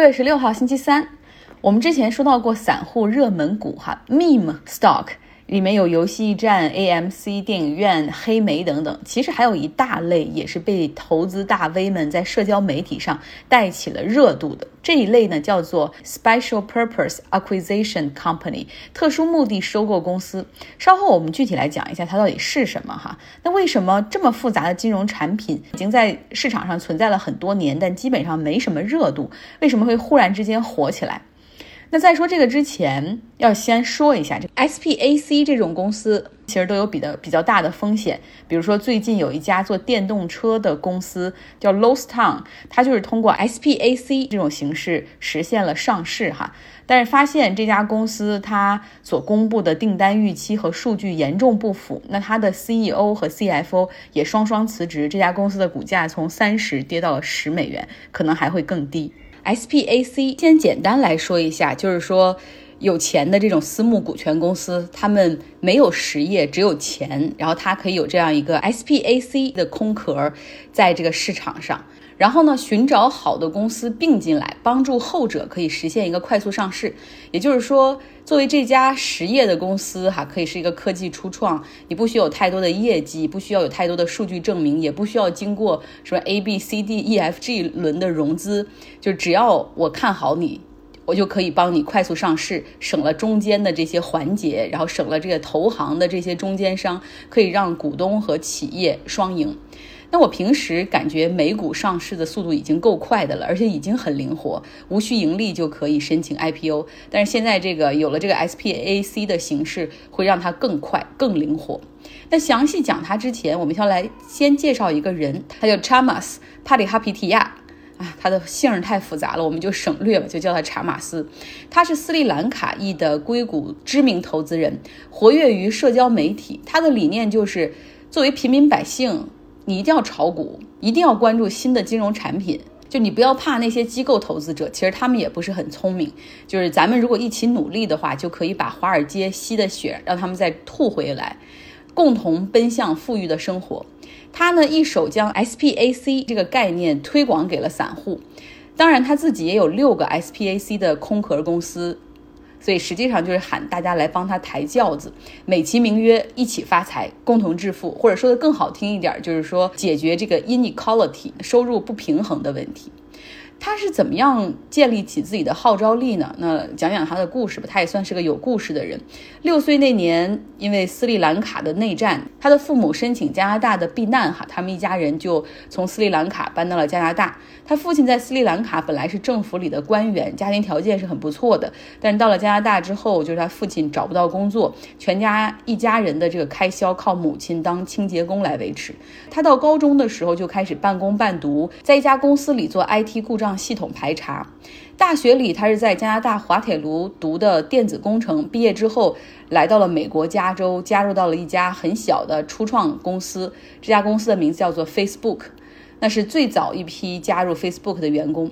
六月十六号星期三，我们之前说到过散户热门股哈，meme stock 里面有游戏驿站、AMC 电影院、黑莓等等。其实还有一大类也是被投资大 V 们在社交媒体上带起了热度的。这一类呢叫做 Special Purpose Acquisition Company，特殊目的收购公司。稍后我们具体来讲一下它到底是什么哈。那为什么这么复杂的金融产品已经在市场上存在了很多年，但基本上没什么热度？为什么会忽然之间火起来？那在说这个之前，要先说一下这 SPAC 这种公司，其实都有比较比较大的风险。比如说，最近有一家做电动车的公司叫 l o s t o w n 它就是通过 SPAC 这种形式实现了上市哈。但是发现这家公司它所公布的订单预期和数据严重不符，那它的 CEO 和 CFO 也双双辞职，这家公司的股价从三十跌到了十美元，可能还会更低。SPAC 先简单来说一下，就是说有钱的这种私募股权公司，他们没有实业，只有钱，然后它可以有这样一个 SPAC 的空壳，在这个市场上。然后呢，寻找好的公司并进来，帮助后者可以实现一个快速上市。也就是说，作为这家实业的公司，哈，可以是一个科技初创，你不需要有太多的业绩，不需要有太多的数据证明，也不需要经过什么 A、B、C、D、E、F、G 轮的融资，就只要我看好你，我就可以帮你快速上市，省了中间的这些环节，然后省了这个投行的这些中间商，可以让股东和企业双赢。那我平时感觉美股上市的速度已经够快的了，而且已经很灵活，无需盈利就可以申请 IPO。但是现在这个有了这个 SPAC 的形式，会让它更快、更灵活。那详细讲它之前，我们先来先介绍一个人，他叫 Chamas 帕里哈皮提亚啊，他的姓太复杂了，我们就省略吧，就叫他查马斯。他是斯里兰卡裔的硅谷知名投资人，活跃于社交媒体。他的理念就是作为平民百姓。你一定要炒股，一定要关注新的金融产品。就你不要怕那些机构投资者，其实他们也不是很聪明。就是咱们如果一起努力的话，就可以把华尔街吸的血让他们再吐回来，共同奔向富裕的生活。他呢，一手将 SPAC 这个概念推广给了散户，当然他自己也有六个 SPAC 的空壳公司。所以实际上就是喊大家来帮他抬轿子，美其名曰一起发财，共同致富，或者说的更好听一点，就是说解决这个 inequality 收入不平衡的问题。他是怎么样建立起自己的号召力呢？那讲讲他的故事吧。他也算是个有故事的人。六岁那年，因为斯里兰卡的内战，他的父母申请加拿大的避难，哈，他们一家人就从斯里兰卡搬到了加拿大。他父亲在斯里兰卡本来是政府里的官员，家庭条件是很不错的。但是到了加拿大之后，就是他父亲找不到工作，全家一家人的这个开销靠母亲当清洁工来维持。他到高中的时候就开始半工半读，在一家公司里做 IT 故障。系统排查，大学里他是在加拿大滑铁卢读的电子工程，毕业之后来到了美国加州，加入到了一家很小的初创公司，这家公司的名字叫做 Facebook，那是最早一批加入 Facebook 的员工。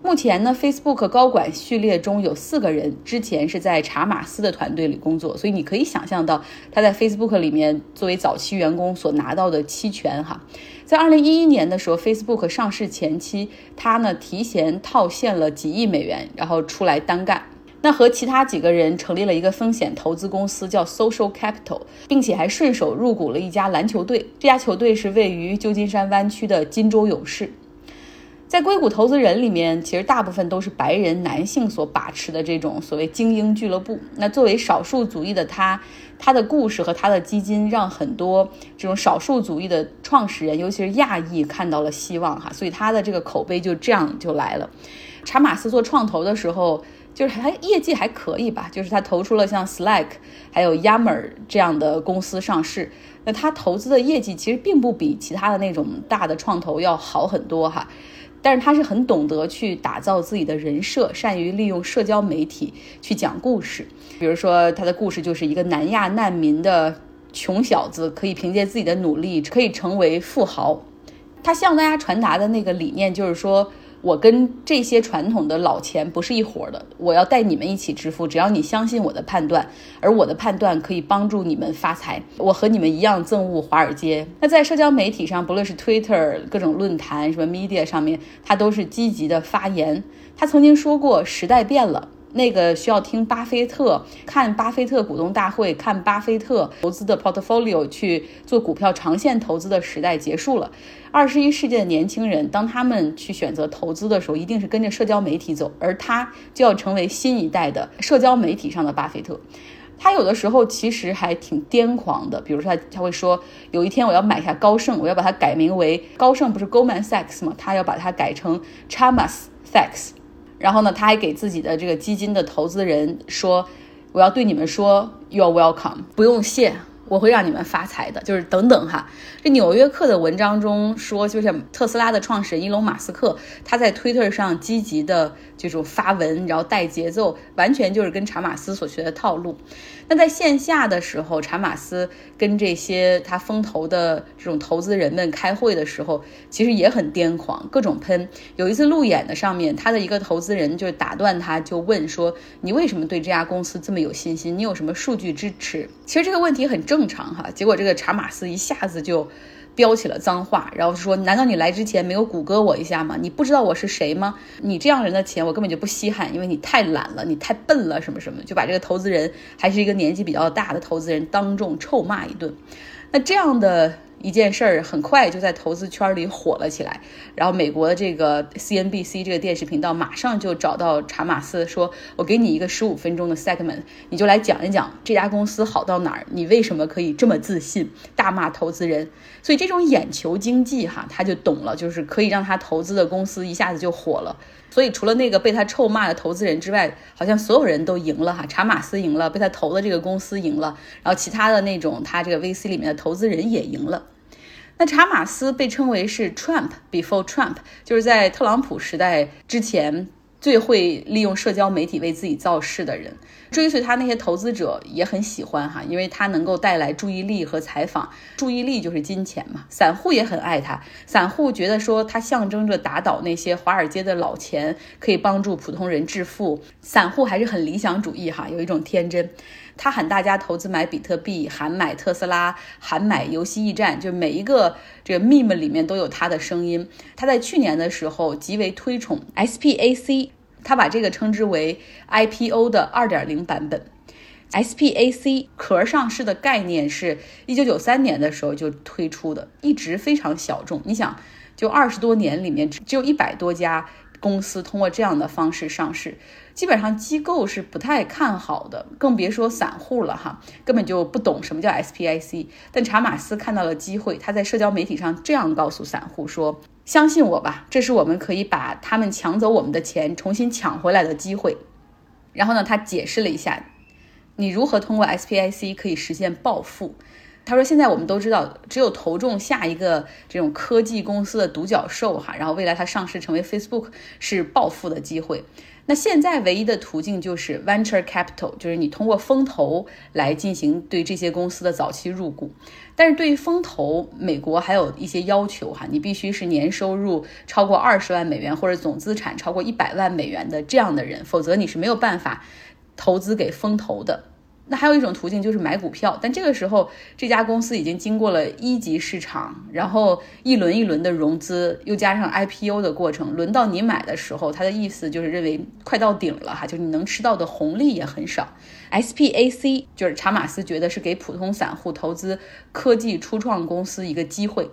目前呢，Facebook 高管序列中有四个人之前是在查马斯的团队里工作，所以你可以想象到他在 Facebook 里面作为早期员工所拿到的期权哈。在二零一一年的时候，Facebook 上市前期，他呢提前套现了几亿美元，然后出来单干。那和其他几个人成立了一个风险投资公司，叫 Social Capital，并且还顺手入股了一家篮球队。这家球队是位于旧金山湾区的金州勇士。在硅谷投资人里面，其实大部分都是白人男性所把持的这种所谓精英俱乐部。那作为少数族裔的他，他的故事和他的基金，让很多这种少数族裔的创始人，尤其是亚裔看到了希望哈。所以他的这个口碑就这样就来了。查马斯做创投的时候，就是还业绩还可以吧，就是他投出了像 Slack 还有 Yammer 这样的公司上市。那他投资的业绩其实并不比其他的那种大的创投要好很多哈。但是他是很懂得去打造自己的人设，善于利用社交媒体去讲故事。比如说，他的故事就是一个南亚难民的穷小子，可以凭借自己的努力可以成为富豪。他向大家传达的那个理念就是说，我跟这些传统的老钱不是一伙的，我要带你们一起致富。只要你相信我的判断，而我的判断可以帮助你们发财。我和你们一样憎恶华尔街。那在社交媒体上，不论是 Twitter、各种论坛、什么 Media 上面，他都是积极的发言。他曾经说过：“时代变了。”那个需要听巴菲特、看巴菲特股东大会、看巴菲特投资的 portfolio 去做股票长线投资的时代结束了。二十一世纪的年轻人，当他们去选择投资的时候，一定是跟着社交媒体走，而他就要成为新一代的社交媒体上的巴菲特。他有的时候其实还挺癫狂的，比如说他他会说，有一天我要买下高盛，我要把它改名为高盛，不是 Goldman Sachs 吗？他要把它改成 Chamas Sachs。然后呢，他还给自己的这个基金的投资人说：“我要对你们说，You're welcome，不用谢。”我会让你们发财的，就是等等哈。这《纽约客》的文章中说，就是特斯拉的创始人伊隆马斯克，他在推特上积极的这种发文，然后带节奏，完全就是跟查马斯所学的套路。那在线下的时候，查马斯跟这些他风投的这种投资人们开会的时候，其实也很癫狂，各种喷。有一次路演的上面，他的一个投资人就打断他，就问说：“你为什么对这家公司这么有信心？你有什么数据支持？”其实这个问题很正。常哈，结果这个查马斯一下子就飙起了脏话，然后说：“难道你来之前没有谷歌我一下吗？你不知道我是谁吗？你这样人的钱我根本就不稀罕，因为你太懒了，你太笨了，什么什么，就把这个投资人还是一个年纪比较大的投资人当众臭骂一顿。那这样的。一件事儿很快就在投资圈里火了起来，然后美国的这个 CNBC 这个电视频道马上就找到查马斯，说我给你一个十五分钟的 segment，你就来讲一讲这家公司好到哪儿，你为什么可以这么自信，大骂投资人。所以这种眼球经济哈，他就懂了，就是可以让他投资的公司一下子就火了。所以除了那个被他臭骂的投资人之外，好像所有人都赢了哈。查马斯赢了，被他投的这个公司赢了，然后其他的那种他这个 VC 里面的投资人也赢了。那查马斯被称为是 Trump before Trump，就是在特朗普时代之前最会利用社交媒体为自己造势的人。追随他那些投资者也很喜欢哈，因为他能够带来注意力和采访，注意力就是金钱嘛。散户也很爱他，散户觉得说他象征着打倒那些华尔街的老钱，可以帮助普通人致富。散户还是很理想主义哈，有一种天真。他喊大家投资买比特币，喊买特斯拉，喊买游戏驿站，就每一个这个 meme 里面都有他的声音。他在去年的时候极为推崇 SPAC。他把这个称之为 IPO 的二点零版本，SPAC 壳上市的概念是一九九三年的时候就推出的，一直非常小众。你想，就二十多年里面，只有一百多家公司通过这样的方式上市，基本上机构是不太看好的，更别说散户了哈，根本就不懂什么叫 SPIC。但查马斯看到了机会，他在社交媒体上这样告诉散户说。相信我吧，这是我们可以把他们抢走我们的钱重新抢回来的机会。然后呢，他解释了一下，你如何通过 SPIC 可以实现暴富。他说，现在我们都知道，只有投中下一个这种科技公司的独角兽哈，然后未来它上市成为 Facebook 是暴富的机会。那现在唯一的途径就是 venture capital，就是你通过风投来进行对这些公司的早期入股。但是对于风投，美国还有一些要求哈，你必须是年收入超过二十万美元或者总资产超过一百万美元的这样的人，否则你是没有办法投资给风投的。那还有一种途径就是买股票，但这个时候这家公司已经经过了一级市场，然后一轮一轮的融资，又加上 IPO 的过程，轮到你买的时候，他的意思就是认为快到顶了哈，就是你能吃到的红利也很少。SPAC 就是查马斯觉得是给普通散户投资科技初创公司一个机会。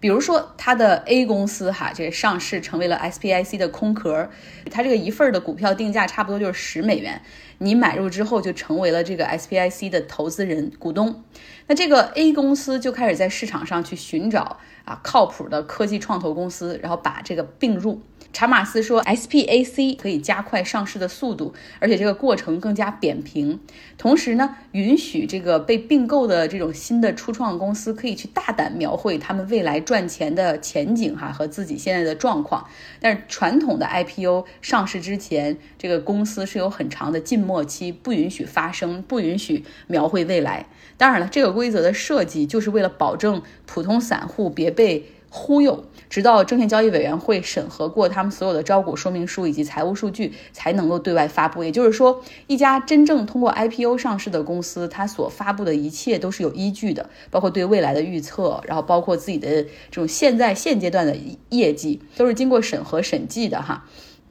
比如说，它的 A 公司哈，这个上市成为了 SPIC 的空壳，它这个一份的股票定价差不多就是十美元，你买入之后就成为了这个 SPIC 的投资人股东，那这个 A 公司就开始在市场上去寻找啊靠谱的科技创投公司，然后把这个并入。查马斯说，SPAC 可以加快上市的速度，而且这个过程更加扁平。同时呢，允许这个被并购的这种新的初创公司可以去大胆描绘他们未来赚钱的前景哈和自己现在的状况。但是传统的 IPO 上市之前，这个公司是有很长的静默期，不允许发声，不允许描绘未来。当然了，这个规则的设计就是为了保证普通散户别被。被忽悠，直到证券交易委员会审核过他们所有的招股说明书以及财务数据，才能够对外发布。也就是说，一家真正通过 IPO 上市的公司，它所发布的一切都是有依据的，包括对未来的预测，然后包括自己的这种现在现阶段的业绩，都是经过审核审计的哈。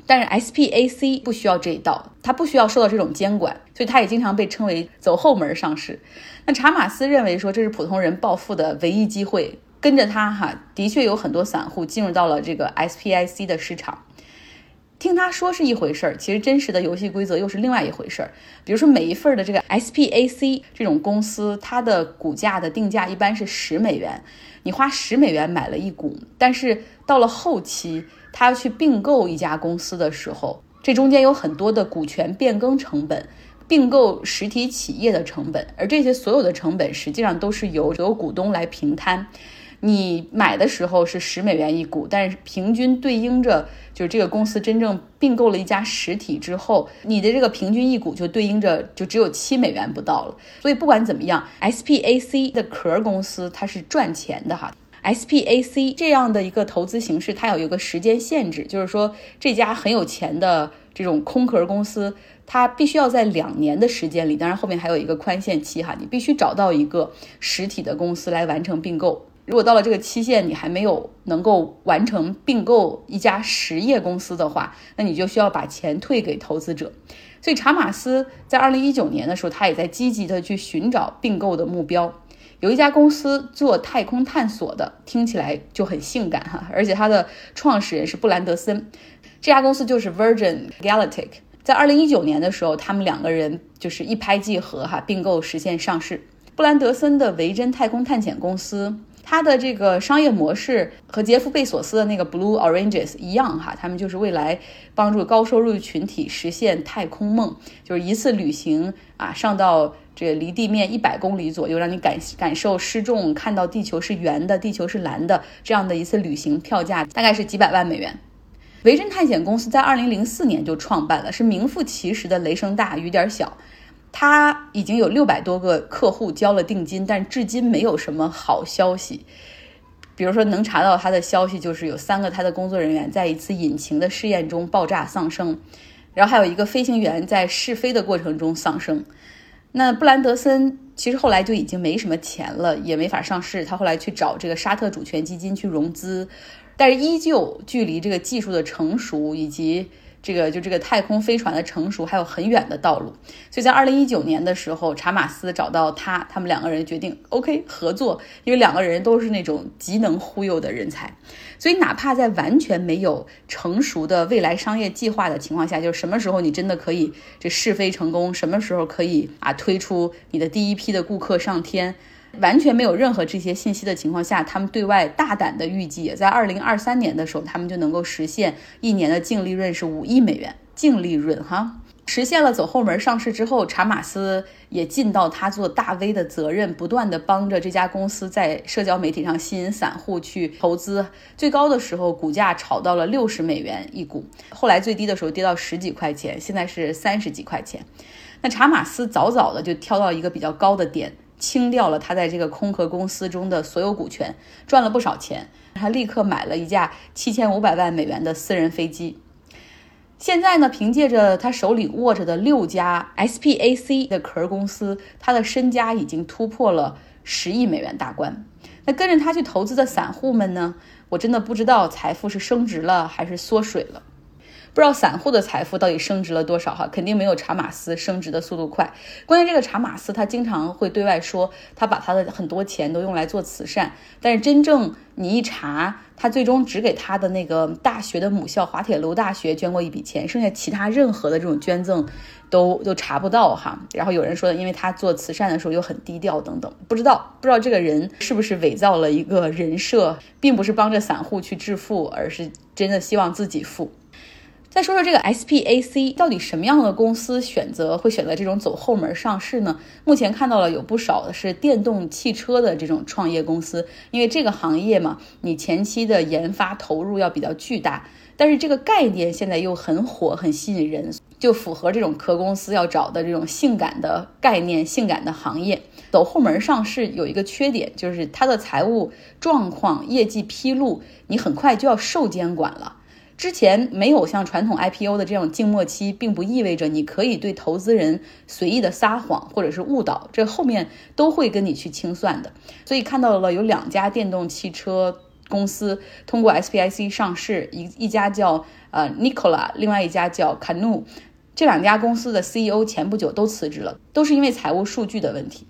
但是 SPAC 不需要这一道，它不需要受到这种监管，所以它也经常被称为走后门上市。那查马斯认为说这是普通人暴富的唯一机会，跟着他哈，的确有很多散户进入到了这个 SPAC 的市场。听他说是一回事儿，其实真实的游戏规则又是另外一回事儿。比如说每一份的这个 SPAC 这种公司，它的股价的定价一般是十美元，你花十美元买了一股，但是到了后期。他要去并购一家公司的时候，这中间有很多的股权变更成本、并购实体企业的成本，而这些所有的成本实际上都是由由股东来平摊。你买的时候是十美元一股，但是平均对应着就是这个公司真正并购了一家实体之后，你的这个平均一股就对应着就只有七美元不到了。所以不管怎么样，SPAC 的壳公司它是赚钱的哈。SPAC 这样的一个投资形式，它有一个时间限制，就是说这家很有钱的这种空壳公司，它必须要在两年的时间里，当然后面还有一个宽限期哈，你必须找到一个实体的公司来完成并购。如果到了这个期限你还没有能够完成并购一家实业公司的话，那你就需要把钱退给投资者。所以查马斯在二零一九年的时候，他也在积极的去寻找并购的目标。有一家公司做太空探索的，听起来就很性感哈，而且它的创始人是布兰德森，这家公司就是 Virgin Galactic。在二零一九年的时候，他们两个人就是一拍即合哈，并购实现上市。布兰德森的维珍太空探险公司，它的这个商业模式和杰夫贝索斯的那个 Blue Oranges 一样哈，他们就是未来帮助高收入群体实现太空梦，就是一次旅行啊，上到。这离地面一百公里左右，让你感感受失重，看到地球是圆的，地球是蓝的，这样的一次旅行票价大概是几百万美元。维珍探险公司在二零零四年就创办了，是名副其实的雷声大雨点小。他已经有六百多个客户交了定金，但至今没有什么好消息。比如说，能查到他的消息就是有三个他的工作人员在一次引擎的试验中爆炸丧生，然后还有一个飞行员在试飞的过程中丧生。那布兰德森其实后来就已经没什么钱了，也没法上市。他后来去找这个沙特主权基金去融资，但是依旧距离这个技术的成熟以及。这个就这个太空飞船的成熟还有很远的道路，所以在二零一九年的时候，查马斯找到他，他们两个人决定 OK 合作，因为两个人都是那种极能忽悠的人才，所以哪怕在完全没有成熟的未来商业计划的情况下，就是什么时候你真的可以这试飞成功，什么时候可以啊推出你的第一批的顾客上天。完全没有任何这些信息的情况下，他们对外大胆的预计，在二零二三年的时候，他们就能够实现一年的净利润是五亿美元净利润哈。实现了走后门上市之后，查马斯也尽到他做大 V 的责任，不断的帮着这家公司在社交媒体上吸引散户去投资。最高的时候，股价炒到了六十美元一股，后来最低的时候跌到十几块钱，现在是三十几块钱。那查马斯早早的就挑到一个比较高的点。清掉了他在这个空壳公司中的所有股权，赚了不少钱。他立刻买了一架七千五百万美元的私人飞机。现在呢，凭借着他手里握着的六家 SPAC 的壳公司，他的身家已经突破了十亿美元大关。那跟着他去投资的散户们呢？我真的不知道财富是升值了还是缩水了。不知道散户的财富到底升值了多少哈？肯定没有查马斯升值的速度快。关键这个查马斯他经常会对外说，他把他的很多钱都用来做慈善，但是真正你一查，他最终只给他的那个大学的母校滑铁卢大学捐过一笔钱，剩下其他任何的这种捐赠都都查不到哈。然后有人说，因为他做慈善的时候又很低调等等，不知道不知道这个人是不是伪造了一个人设，并不是帮着散户去致富，而是真的希望自己富。再说说这个 SPAC 到底什么样的公司选择会选择这种走后门上市呢？目前看到了有不少的是电动汽车的这种创业公司，因为这个行业嘛，你前期的研发投入要比较巨大，但是这个概念现在又很火，很吸引人。就符合这种壳公司要找的这种性感的概念、性感的行业。走后门上市有一个缺点，就是它的财务状况、业绩披露，你很快就要受监管了。之前没有像传统 IPO 的这样静默期，并不意味着你可以对投资人随意的撒谎或者是误导，这后面都会跟你去清算的。所以看到了有两家电动汽车公司通过 SPIC 上市，一一家叫呃 Nicola，另外一家叫 Canoe，这两家公司的 CEO 前不久都辞职了，都是因为财务数据的问题。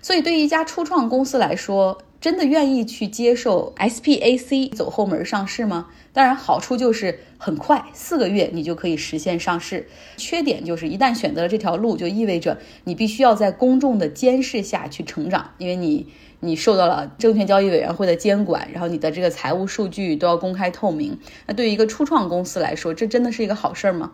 所以对于一家初创公司来说，真的愿意去接受 SPAC 走后门上市吗？当然，好处就是很快，四个月你就可以实现上市。缺点就是一旦选择了这条路，就意味着你必须要在公众的监视下去成长，因为你你受到了证券交易委员会的监管，然后你的这个财务数据都要公开透明。那对于一个初创公司来说，这真的是一个好事儿吗？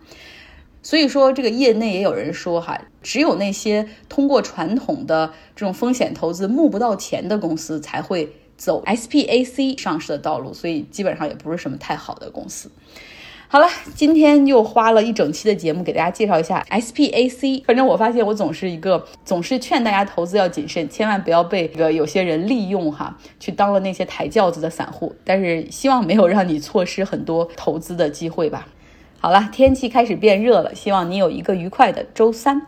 所以说，这个业内也有人说，哈，只有那些通过传统的这种风险投资募不到钱的公司才会走 SPAC 上市的道路，所以基本上也不是什么太好的公司。好了，今天又花了一整期的节目给大家介绍一下 SPAC。反正我发现我总是一个总是劝大家投资要谨慎，千万不要被这个有些人利用哈，去当了那些抬轿子的散户。但是希望没有让你错失很多投资的机会吧。好了，天气开始变热了，希望你有一个愉快的周三。